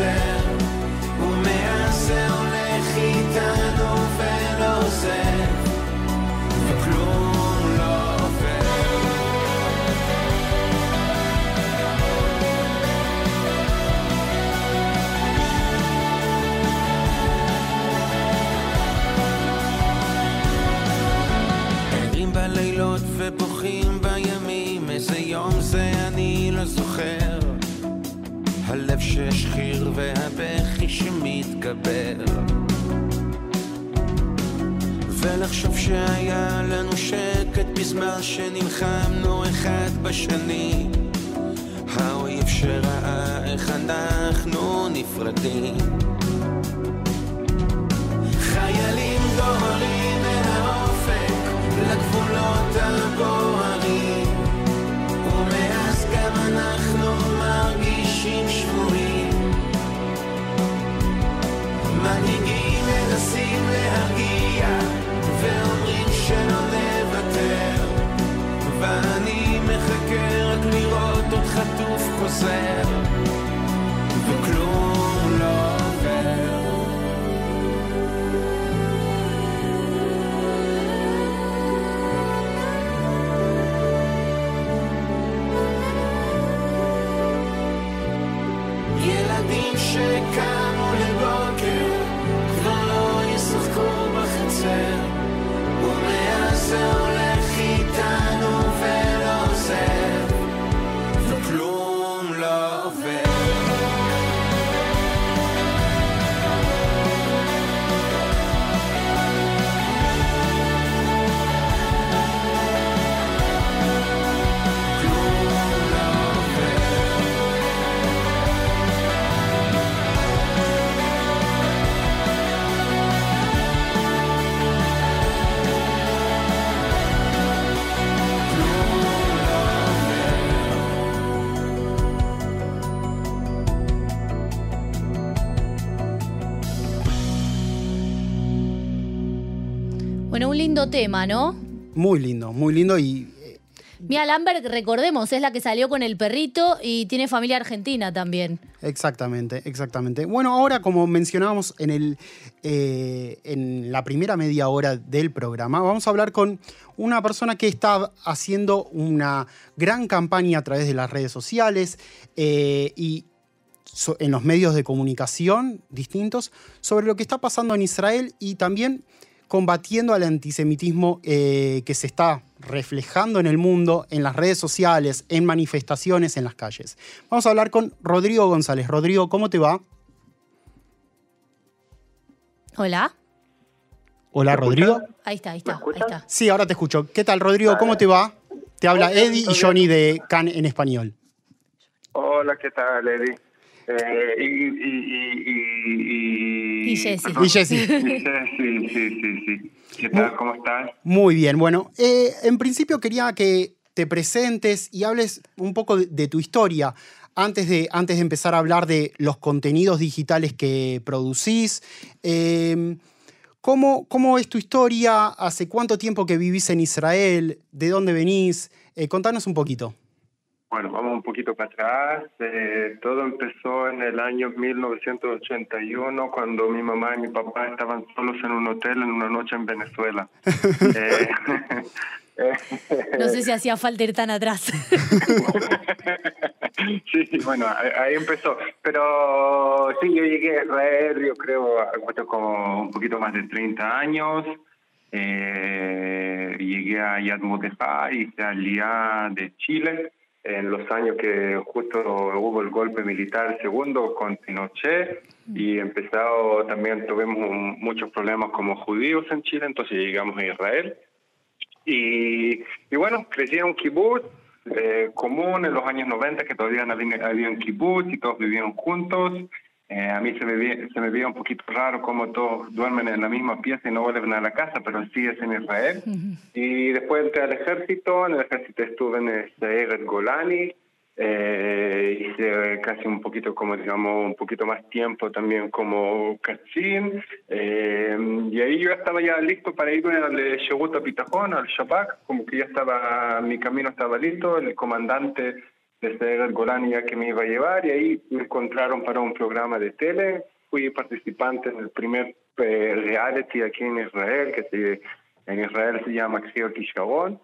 sand. הלב שהשחיר והבכי שמתגבר. ולחשוב שהיה לנו שקט בזמן שנלחמנו אחד בשני. האויב שראה איך אנחנו נפרדים. חיילים דוהרים אל האופק לגבולות הבוערים מרגישים שבויים מנהיגים מנסים להרגיע ואומרים שלא נוותר. ואני מחכה רק לראות עוד חטוף חוזר. וכלום lindo tema, ¿no? Muy lindo, muy lindo y eh, Mia Lambert, recordemos, es la que salió con el perrito y tiene familia argentina también. Exactamente, exactamente. Bueno, ahora como mencionábamos en, el, eh, en la primera media hora del programa, vamos a hablar con una persona que está haciendo una gran campaña a través de las redes sociales eh, y en los medios de comunicación distintos sobre lo que está pasando en Israel y también combatiendo al antisemitismo eh, que se está reflejando en el mundo, en las redes sociales, en manifestaciones, en las calles. Vamos a hablar con Rodrigo González. Rodrigo, ¿cómo te va? Hola. Hola, Rodrigo. Ahí está, ahí está, ahí escuchas? está. Sí, ahora te escucho. ¿Qué tal, Rodrigo? ¿Cómo te va? Te habla Eddie y Johnny de Can en español. Hola, ¿qué tal, Eddie? Eh, y, y, y, y, Y Jessy. Y Jessy. Y Jessy, sí, sí, sí. ¿Qué tal? ¿Cómo estás? Muy bien, bueno, eh, en principio quería que te presentes y hables un poco de, de tu historia antes de, antes de empezar a hablar de los contenidos digitales que producís. Eh, ¿cómo, ¿Cómo es tu historia? ¿Hace cuánto tiempo que vivís en Israel? ¿De dónde venís? Eh, contanos un poquito. Bueno, vamos un poquito para atrás. Eh, todo empezó en el año 1981, cuando mi mamá y mi papá estaban solos en un hotel en una noche en Venezuela. Eh, No sé si hacía falta ir tan atrás. sí, bueno, ahí empezó. Pero sí, yo llegué a Israel, yo creo, como un poquito más de 30 años. Eh, llegué a Yad Mordejai, hice Aliyah de Chile, en los años que justo hubo el golpe militar segundo con Pinochet y empezado también tuvimos un- muchos problemas como judíos en Chile, entonces llegamos a Israel. Y, y bueno, crecí en un kibbutz eh, común en los años 90, que todavía había, había un kibbutz y todos vivían juntos. Eh, a mí se me, veía, se me un poquito raro cómo todos duermen en la misma pieza y no vuelven a la casa, pero sí es en Israel. Y después entré al ejército, en el ejército estuve en el el Golani, eh, hice casi un poquito como digamos un poquito más tiempo también como cachín eh, y ahí yo estaba ya listo para ir al Shogut Pitajón, al Shabak, como que ya estaba, mi camino estaba listo, el comandante de el Golani ya que me iba a llevar y ahí me encontraron para un programa de tele, fui participante en el primer eh, reality aquí en Israel, que se, en Israel se llama Xio Kishavon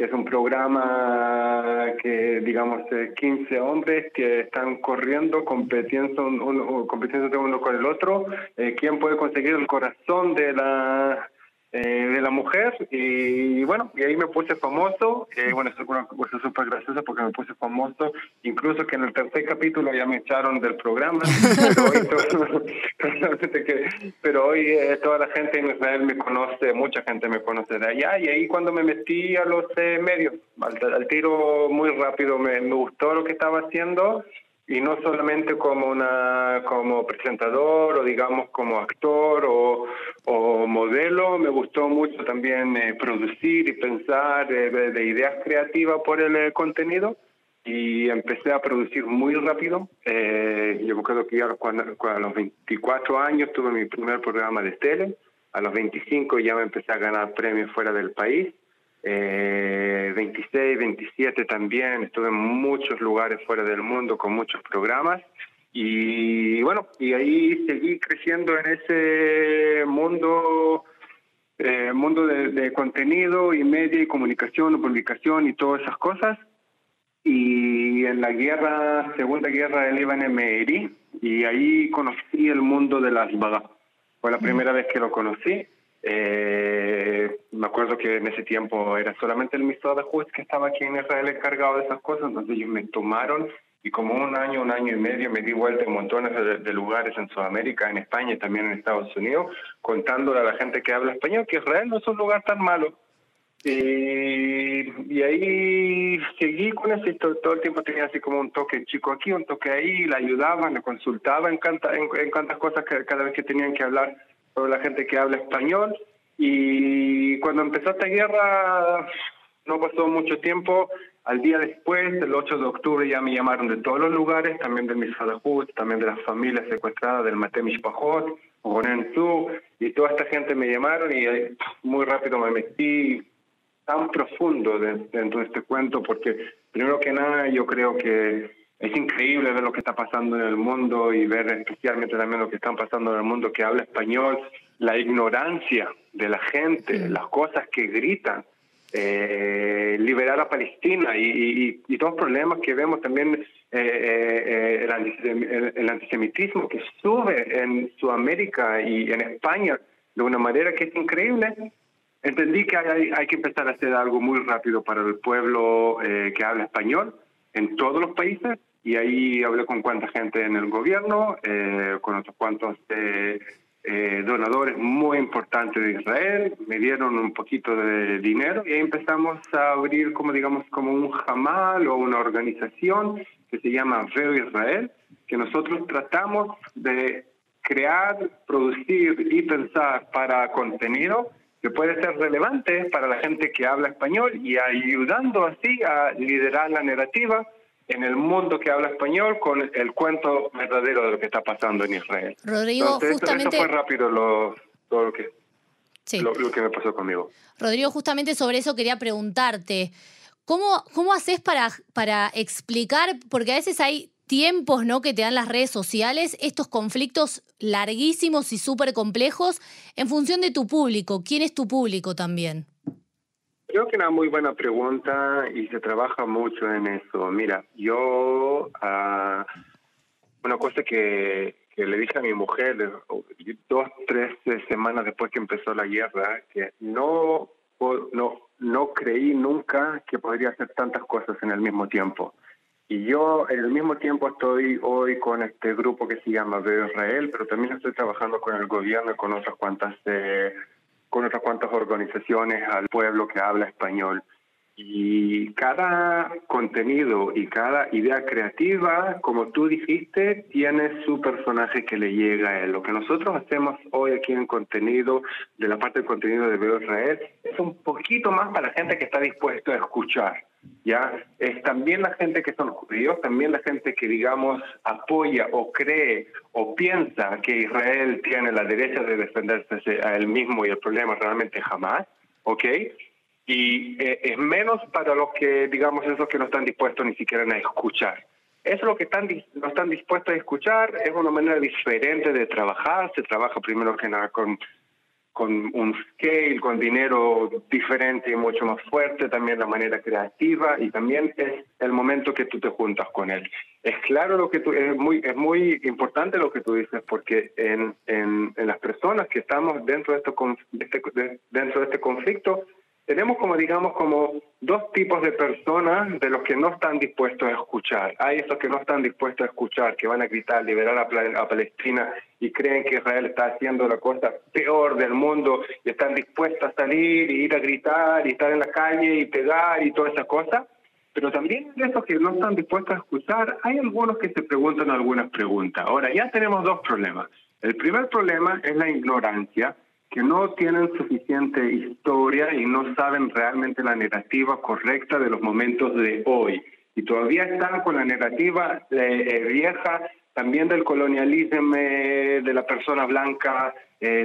que es un programa que, digamos, 15 eh, hombres que están corriendo, compitiendo uno, compitiendo uno con el otro, eh, quién puede conseguir el corazón de la eh, de la mujer y, bueno, y ahí me puse famoso, eh, bueno, es una cosa súper graciosa porque me puse famoso, incluso que en el tercer capítulo ya me echaron del programa, pero hoy, eh, toda la gente en Israel me conoce, mucha gente me conoce de allá y ahí cuando me metí a los medios, al, tiro muy rápido me, me gustó lo que estaba haciendo y no solamente como una como presentador o digamos como actor o, o modelo. Me gustó mucho también eh, producir y pensar eh, de, ideas creativas por el eh, contenido. Y empecé a producir muy rápido. Yo creo que ya cuando, a los 24 años tuve mi primer programa de tele. A los 25 ya me empecé a ganar premios fuera del país eh, 26, 27 también, estuve en muchos lugares fuera del mundo con muchos programas y bueno, y ahí seguí creciendo en ese mundo eh, mundo de, contenido y media y comunicación, publicación y todas esas cosas. Y en la guerra, Segunda Guerra del Líbano me herí y ahí conocí el mundo de las vagas. Fue la primera vez que lo conocí eh, me acuerdo que en ese tiempo era solamente el ministro de Juez que estaba aquí en Israel encargado de esas cosas, entonces ellos me tomaron y como un año, un año y medio me di vuelta en montones de, lugares en Sudamérica, en España y también en Estados Unidos, contándole a la gente que habla español que Israel no es un lugar tan malo. Y, y ahí seguí con eso y todo, el tiempo tenía así como un toque chico aquí, un toque ahí, la ayudaba, le consultaba en, canta, en, en cuantas cosas que cada vez que tenían que hablar sobre la gente que habla español. Y cuando empezó esta guerra, no pasó mucho tiempo. Al día después, el 8 de octubre, ya me llamaron de todos los lugares, también de Misadahut, también de las familias secuestradas del Matemish Pajot, Su, y toda esta gente me llamaron y muy rápido me metí tan profundo dentro de este cuento, porque primero que nada yo creo que es increíble ver lo que está pasando en el mundo y ver especialmente también lo que está pasando en el mundo que habla español, la ignorancia de la gente, las cosas que gritan, eh, liberar a Palestina y, y, todos los problemas que vemos también, eh, eh, el, el, antisemitismo que sube en Sudamérica y en España de una manera que es increíble. Entendí que hay, hay que empezar a hacer algo muy rápido para el pueblo que habla español en todos los países y ahí hablé con cuánta gente en el gobierno, eh, con otros cuantos eh, eh, donadores muy importantes de Israel, me dieron un poquito de dinero y ahí empezamos a abrir como digamos como un jamal o una organización que se llama Veo Israel, que nosotros tratamos de crear, producir y pensar para contenido que puede ser relevante para la gente que habla español y ayudando así a liderar la narrativa en el mundo que habla español con el cuento verdadero de lo que está pasando en Israel. Rodrigo, justamente... fue rápido lo, todo lo que, lo, que me pasó conmigo. Rodrigo, justamente sobre eso quería preguntarte. ¿Cómo, cómo haces para, para explicar? Porque a veces hay tiempos ¿no? que te dan las redes sociales, estos conflictos larguísimos y súper complejos en función de tu público. ¿Quién es tu público también? Creo que una muy buena pregunta y se trabaja mucho en eso. Mira, yo, uh, una cosa que, le dije a mi mujer dos, tres semanas después que empezó la guerra, que no, no, no creí nunca que podría hacer tantas cosas en el mismo tiempo. Y yo en el mismo tiempo estoy hoy con este grupo que se llama Veo Israel, pero también estoy trabajando con el gobierno y con otras cuantas... Eh, con otras cuantas organizaciones al pueblo que habla español. Y cada contenido y cada idea creativa, como tú dijiste, tiene su personaje que le llega a él. Lo que nosotros hacemos hoy aquí en contenido, de la parte del contenido de Veo Israel, es un poquito más para la gente que está dispuesto a escuchar. ¿ya? Es también la gente que son judíos, también la gente que, digamos, apoya o cree o piensa que Israel tiene la derecha de defenderse a él mismo y el problema realmente jamás, ¿ok? Y eh, es menos para los que, digamos, esos que no están dispuestos ni siquiera a escuchar. Eso lo que están, no están dispuestos a escuchar es una manera diferente de trabajar. Se trabaja primero que nada con, con un scale, con dinero diferente y mucho más fuerte, también la manera creativa y también es el momento que tú te juntas con él. Es claro lo que tú, es muy, es muy importante lo que tú dices porque en, en, en las personas que estamos dentro de, esto, de este, dentro de este conflicto, tenemos como digamos como dos tipos de personas de los que no están dispuestos a escuchar. Hay esos que no están dispuestos a escuchar, que van a gritar liberar a, Palestina y creen que Israel está haciendo la cosa peor del mundo y están dispuestos a salir y ir a gritar y estar en la calle y pegar y toda esa cosa. Pero también de esos que no están dispuestos a escuchar, hay algunos que se preguntan algunas preguntas. Ahora, ya tenemos dos problemas. El primer problema es la ignorancia que no tienen suficiente historia y no saben realmente la narrativa correcta de los momentos de hoy. Y todavía están con la narrativa eh, eh, vieja, también del colonialismo eh, de la persona blanca,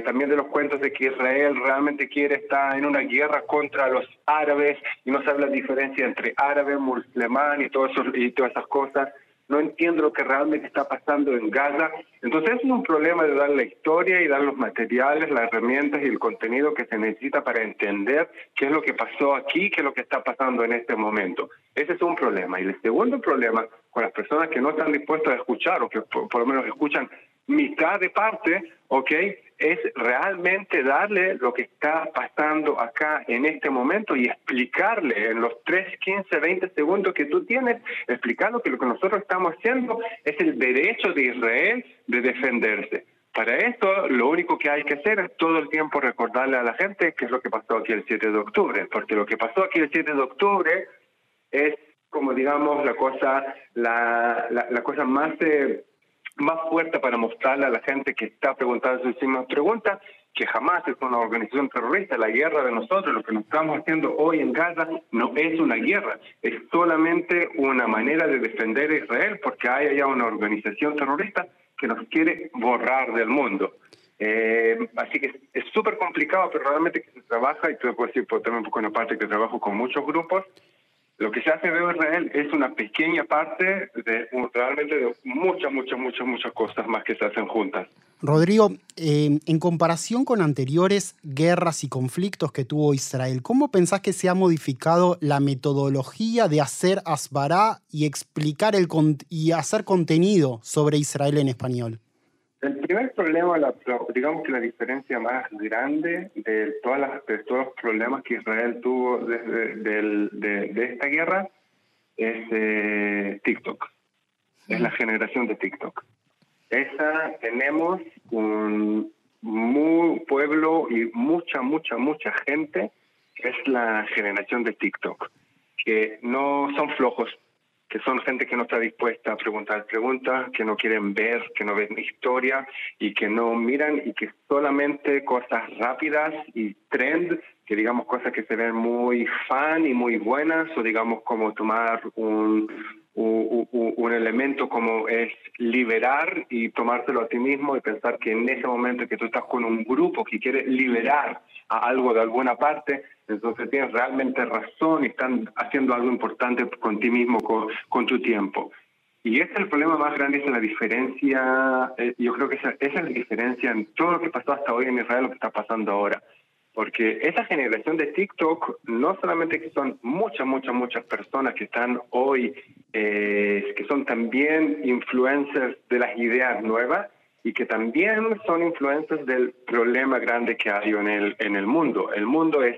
también de los cuentos de que Israel realmente quiere estar en una guerra contra los árabes y no sabe la diferencia entre árabe, musulmán y, todo eso, y todas esas cosas no entiendo lo que realmente está pasando en Gaza. Entonces es un problema de dar la historia y dar los materiales, las herramientas y el contenido que se necesita para entender qué es lo que pasó aquí, qué es lo que está pasando en este momento. Ese es un problema. Y el segundo problema con las personas que no están dispuestas a escuchar o que por, lo menos escuchan mitad de parte, ¿ok? Es realmente darle lo que está pasando acá en este momento y explicarle en los 3, 15, 20 segundos que tú tienes, explicando que lo que nosotros estamos haciendo es el derecho de Israel de defenderse. Para esto, lo único que hay que hacer es todo el tiempo recordarle a la gente qué es lo que pasó aquí el 7 de octubre, porque lo que pasó aquí el 7 de octubre es como digamos la cosa la, la, cosa más eh, más fuerte para mostrarle a la gente que está preguntando sus mismas preguntas que jamás es una organización terrorista. La guerra de nosotros, lo que nos estamos haciendo hoy en Gaza, no es una guerra, es solamente una manera de defender a Israel porque hay allá una organización terrorista que nos quiere borrar del mundo. Eh, así que es súper complicado, pero realmente que se trabaja, y te puedo decir también por una parte que trabajo con muchos grupos, lo que se hace en Israel es una pequeña parte de realmente de muchas, muchas, muchas, muchas cosas más que se hacen juntas. Rodrigo, eh, en comparación con anteriores guerras y conflictos que tuvo Israel, ¿cómo pensás que se ha modificado la metodología de hacer asbará y explicar el y hacer contenido sobre Israel en español? El primer problema, la, digamos que la diferencia más grande de, todas las, de todos los problemas que Israel tuvo desde de, esta guerra es eh, TikTok. Es la generación de TikTok. Esa tenemos un muy pueblo y mucha, mucha, mucha gente que es la generación de TikTok, que no son flojos, que son gente que no está dispuesta a preguntar preguntas, que no quieren ver, que no ven historia y que no miran y que solamente cosas rápidas y trend, que digamos cosas que se ven muy fan y muy buenas o digamos como tomar un, un, un, elemento como es liberar y tomártelo a ti mismo y pensar que en ese momento que tú estás con un grupo que quiere liberar a algo de alguna parte, entonces tienes realmente razón y están haciendo algo importante con ti mismo, con, tu tiempo. Y ese es el problema más grande, es la diferencia, eh, yo creo que esa, esa, es la diferencia en todo lo que pasó hasta hoy en Israel, lo que está pasando ahora. Porque esa generación de TikTok, no solamente que son muchas, muchas, muchas personas que están hoy, eh, que son también influencers de las ideas nuevas, y que también son influencers del problema grande que hay en el, en el mundo. El mundo es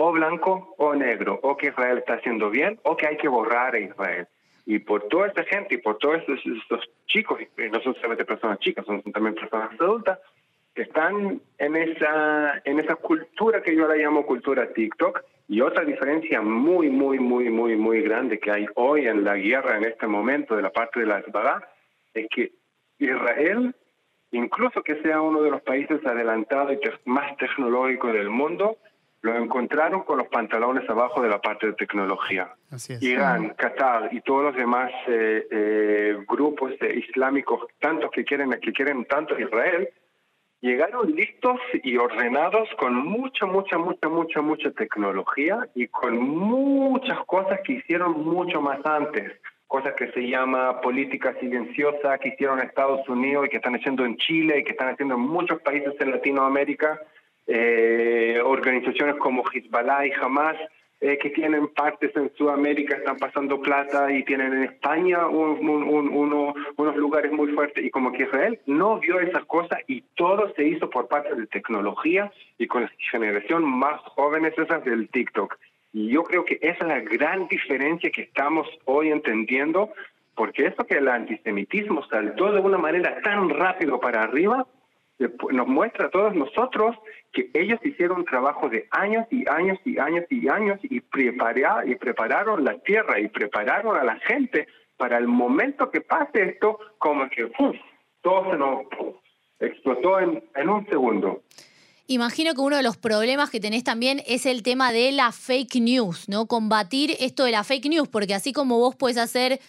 o blanco o negro, o que Israel está haciendo bien o que hay que borrar a Israel. Y por toda esta gente y por todos estos, chicos, y no son solamente personas chicas, son también personas adultas, que están en esa, en esa cultura que yo la llamo cultura TikTok. Y otra diferencia muy, muy, muy, muy, muy grande que hay hoy en la guerra en este momento de la parte de la Hezbollah es que Israel, incluso que sea uno de los países adelantados y más tecnológicos del mundo, lo encontraron con los pantalones abajo de la parte de tecnología. Irán, Qatar y todos los demás eh, eh, grupos islámicos, tantos que quieren, que quieren tanto Israel, llegaron listos y ordenados con mucha, mucha, mucha, mucha, mucha tecnología y con muchas cosas que hicieron mucho más antes. Cosas que se llama política silenciosa que hicieron en Estados Unidos y que están haciendo en Chile y que están haciendo en muchos países en Latinoamérica. Eh, organizaciones como Hezbollah y Hamas eh, que tienen partes en Sudamérica, están pasando plata y tienen en España unos lugares muy fuertes. Y como que Israel no vio esas cosas y todo se hizo por parte de tecnología y con la generación más jóvenes esas del TikTok. Y yo creo que esa es la gran diferencia que estamos hoy entendiendo, porque eso que el antisemitismo saltó de una manera tan rápido para arriba, nos muestra a todos nosotros que ellos hicieron trabajo de años y años y años y años y, y prepararon la tierra y prepararon a la gente para el momento que pase esto, como que todo se nos explotó en, en un segundo. Imagino que uno de los problemas que tenés también es el tema de la fake news, ¿no? Combatir esto de la fake news, porque así como vos puedes hacer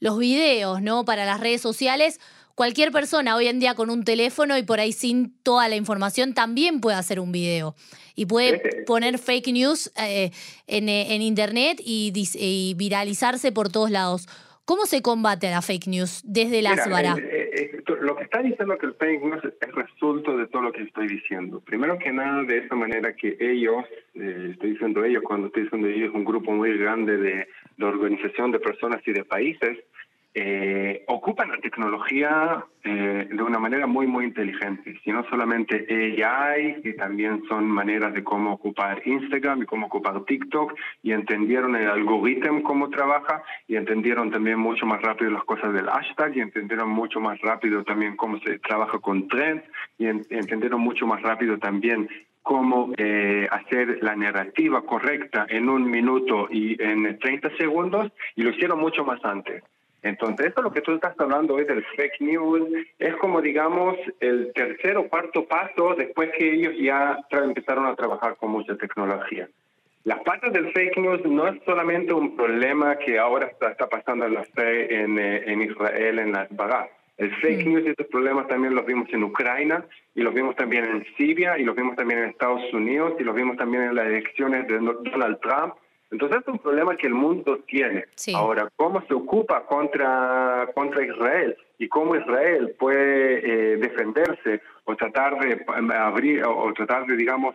los videos, ¿no? Para las redes sociales, cualquier persona hoy en día con un teléfono y por ahí sin toda la información también puede hacer un video y puede poner fake news eh, en, eh, en, internet y, y, viralizarse por todos lados. ¿Cómo se combate a la fake news desde la SBARA? Eh, lo que está diciendo que el news es resultado de todo lo que estoy diciendo. Primero que nada, de esa manera que ellos, estoy diciendo ellos, cuando estoy diciendo ellos, un grupo muy grande de, de organización de personas y de países, eh, ocupan la tecnología eh, de una manera muy, muy inteligente. Si no solamente AI, que también son maneras de cómo ocupar Instagram y cómo ocupar TikTok, y entendieron el algoritmo cómo trabaja, y entendieron también mucho más rápido las cosas del hashtag, y entendieron mucho más rápido también cómo se trabaja con trends, y entendieron mucho más rápido también cómo eh, hacer la narrativa correcta en un minuto y en 30 segundos, y lo hicieron mucho más antes. Entonces, esto lo que tú estás hablando hoy del fake news es como, digamos, el tercer o cuarto paso después que ellos ya empezaron a trabajar con mucha tecnología. La parte del fake news no es solamente un problema que ahora está, pasando en la fe en, eh, en Israel, en las Bagas. El fake news y estos problemas también los vimos en Ucrania y los vimos también en Siria y los vimos también en Estados Unidos y los vimos también en las elecciones de Donald Trump entonces es un problema que el mundo tiene. Ahora, ¿cómo se ocupa contra, contra Israel? Y cómo Israel puede eh, defenderse o tratar de abrir o tratar de, digamos,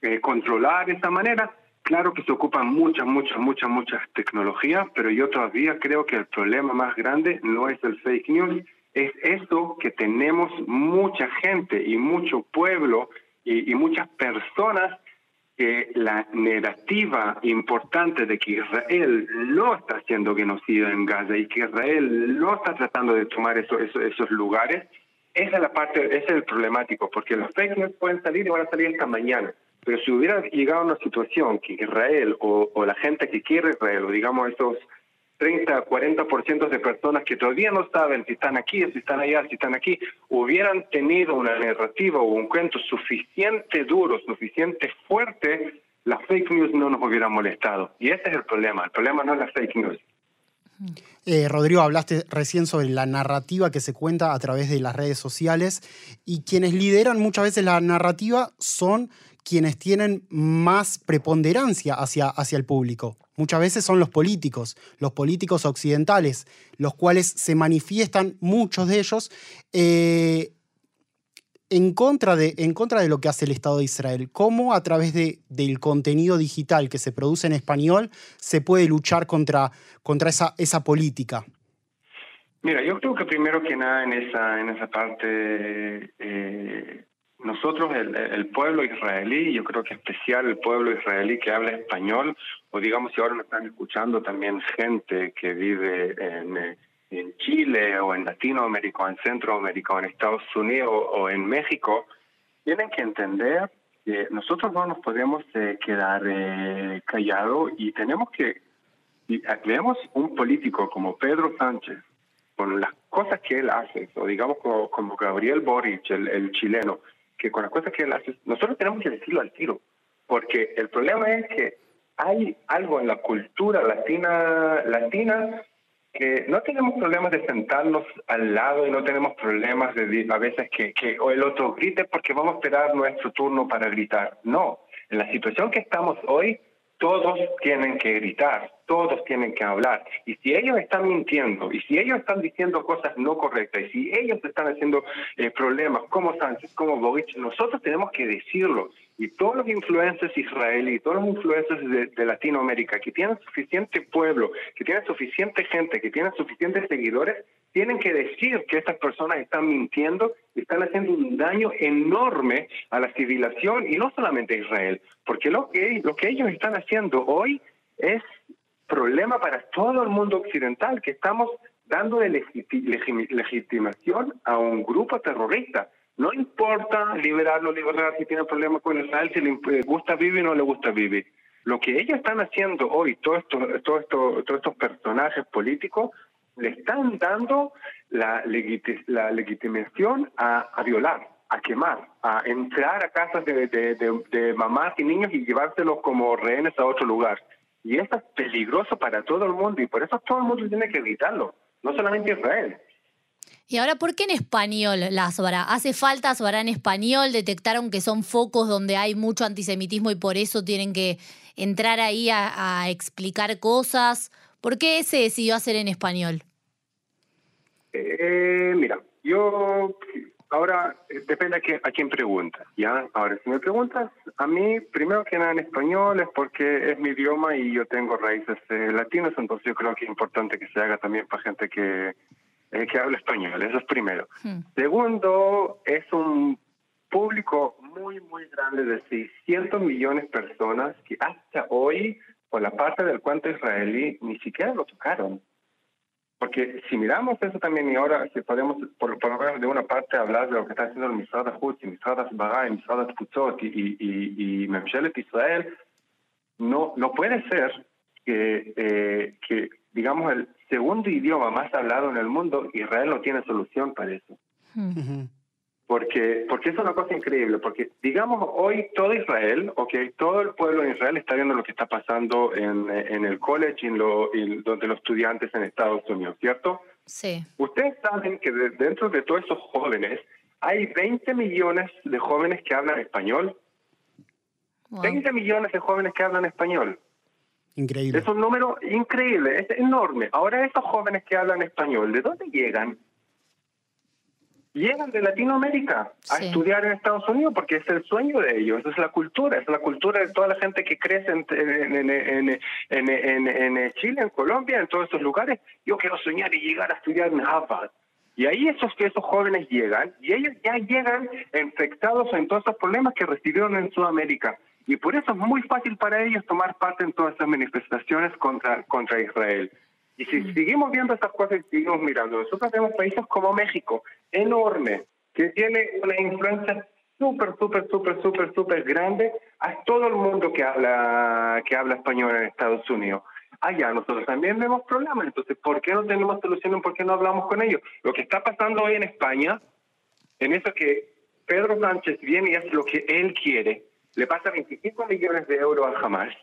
eh, controlar esa manera. Claro que se ocupan muchas, muchas, muchas, muchas tecnologías, pero yo todavía creo que el problema más grande no es el fake news, es esto que tenemos mucha gente y mucho pueblo y, y muchas personas que la negativa importante de que Israel no está haciendo genocidio en Gaza y que Israel no está tratando de tomar eso, esos lugares, esa es la parte, ese es el problemático, porque los fake news pueden salir y van a salir esta mañana. Pero si hubiera llegado a una situación que Israel o, o la gente que quiere Israel, o digamos esos 30, 40% de personas que todavía no saben si están aquí, si están allá, si están aquí, hubieran tenido una narrativa o un cuento suficiente duro, suficiente fuerte, las fake news no nos hubieran molestado. Y ese es el problema. El problema no es la fake news. Eh, Rodrigo, hablaste recién sobre la narrativa que se cuenta a través de las redes sociales y quienes lideran muchas veces la narrativa son quienes tienen más preponderancia hacia, hacia el público. Muchas veces son los políticos, los políticos occidentales, los cuales se manifiestan, muchos de ellos, eh, en, contra de, en contra de lo que hace el Estado de Israel. ¿Cómo a través de, del contenido digital que se produce en español se puede luchar contra, contra esa, esa política? Mira, yo creo que primero que nada en esa, en esa parte eh, nosotros, el, pueblo israelí, yo creo que especial el pueblo israelí que habla español, o digamos si ahora me están escuchando también gente que vive en, en Chile o en Latinoamérica o en Centroamérica o en Estados Unidos o, en México, tienen que entender que nosotros no nos podemos eh, quedar eh, callados y tenemos que, y un político como Pedro Sánchez, con las cosas que él hace, o digamos como, como Gabriel Boric, el, el chileno, que con las cosas que él hace, nosotros tenemos que decirlo al tiro, porque el problema es que hay algo en la cultura latina, latina que no tenemos problemas de sentarnos al lado y no tenemos problemas de a veces que, que o el otro grite porque vamos a esperar nuestro turno para gritar. No, en la situación que estamos hoy, todos tienen que gritar, todos tienen que hablar. Y si ellos están mintiendo, y si ellos están diciendo cosas no correctas, y si ellos están haciendo eh, problemas como Sánchez, como Boric, nosotros tenemos que decirlo. Y todos los influencers israelíes, todos los influencers de, Latinoamérica que tienen suficiente pueblo, que tienen suficiente gente, que tienen suficientes seguidores, tienen que decir que estas personas están mintiendo están haciendo un daño enorme a la civilización y no solamente a Israel, porque lo que, lo que ellos están haciendo hoy es problema para todo el mundo occidental, que estamos dando de legiti- legitimación a un grupo terrorista. No importa liberarlo, liberar si tiene problemas con Israel, si le gusta vivir o no le gusta vivir. Lo que ellos están haciendo hoy, todos estos, todo esto, todos estos personajes políticos, le están dando la, legiti- la legitimación a, violar, a quemar, a entrar a casas de mamás y niños y llevárselos como rehenes a otro lugar. Y esto es peligroso para todo el mundo y por eso todo el mundo tiene que evitarlo, no solamente Israel. Y ahora, ¿por qué en español la Asbara? ¿Hace falta Asbara en español? ¿Detectaron que son focos donde hay mucho antisemitismo y por eso tienen que entrar ahí a, a explicar cosas? ¿Por qué se decidió hacer en español? Eh, mira, yo ahora eh, depende a, quién- a quién pregunta, ¿ya? Ahora, si me preguntas a mí, primero que nada en español es porque es mi idioma y yo tengo raíces eh, latinas, entonces yo creo que es importante que se haga también para gente que, eh, que habla español, eso es primero. Hmm. Segundo, es un público muy, muy grande de 600 millones de personas que hasta hoy, por la parte del cuento israelí, ni siquiera lo tocaron. Porque si miramos eso también, y ahora si podemos, por, por lo menos de una parte, hablar de lo que está haciendo el Misrad Hutz, y Misrad Asbara, y y, y, y, y Memshelet Israel, no, no puede ser que, eh, que, digamos, el segundo idioma más hablado en el mundo, Israel no tiene solución para eso. Porque, porque es una cosa increíble, porque digamos hoy todo Israel, okay, todo el pueblo de Israel está viendo lo que está pasando en, en el college y, en lo, y donde los estudiantes en Estados Unidos, ¿cierto? Sí. Ustedes saben que de- dentro de todos esos jóvenes hay 20 millones de jóvenes que hablan español, Wow. 20 millones de jóvenes que hablan español. Increíble. Es un número increíble, es enorme. Ahora esos jóvenes que hablan español, ¿de dónde llegan? Llegan de Latinoamérica a Sí. estudiar en Estados Unidos porque es el sueño de ellos, es la cultura, es la cultura de toda la gente que crece en, en, en, en- Chile, en Colombia, en todos estos lugares. Yo quiero soñar y llegar a estudiar en Harvard. Y ahí esos, esos jóvenes llegan y ellos ya llegan infectados en todos esos problemas que recibieron en Sudamérica. Y por eso es muy fácil para ellos tomar parte en todas esas manifestaciones contra, contra Israel. Y si seguimos viendo estas cosas y seguimos mirando, nosotros vemos países como México, enorme, que tiene una influencia súper, súper, súper, súper, súper grande a todo el mundo que habla, que habla español en Estados Unidos. Allá nosotros también vemos problemas, entonces, ¿por qué no tenemos soluciones? ¿Por qué no hablamos con ellos? Lo que está pasando hoy en España, en eso que Pedro Sánchez viene y hace lo que él quiere, le pasa 25 millones de euros a Hamas,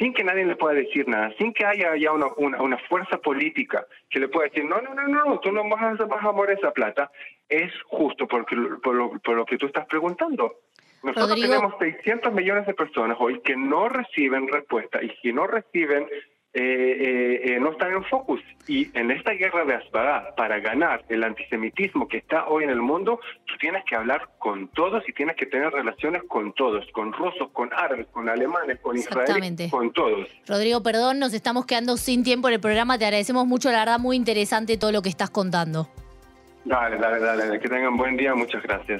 sin que nadie le pueda decir nada, sin que haya ya una, una, una fuerza política que le pueda decir, no, no, no, no, tú no vas a, vas a mover esa plata, es justo porque, por, lo, por lo que tú estás preguntando. Nosotros Rodrigo. tenemos 600 millones de personas hoy que no reciben respuesta y que no reciben, eh, eh, eh, no están en focus. Y en esta guerra de Asbara, para ganar el antisemitismo que está hoy en el mundo, tú tienes que hablar con todos y tienes que tener relaciones con todos, con rusos, con árabes, con alemanes, con israelíes, con todos. Rodrigo, perdón, nos estamos quedando sin tiempo en el programa. Te agradecemos mucho, la verdad, muy interesante todo lo que estás contando. Dale, dale, dale, que tengan buen día, muchas gracias.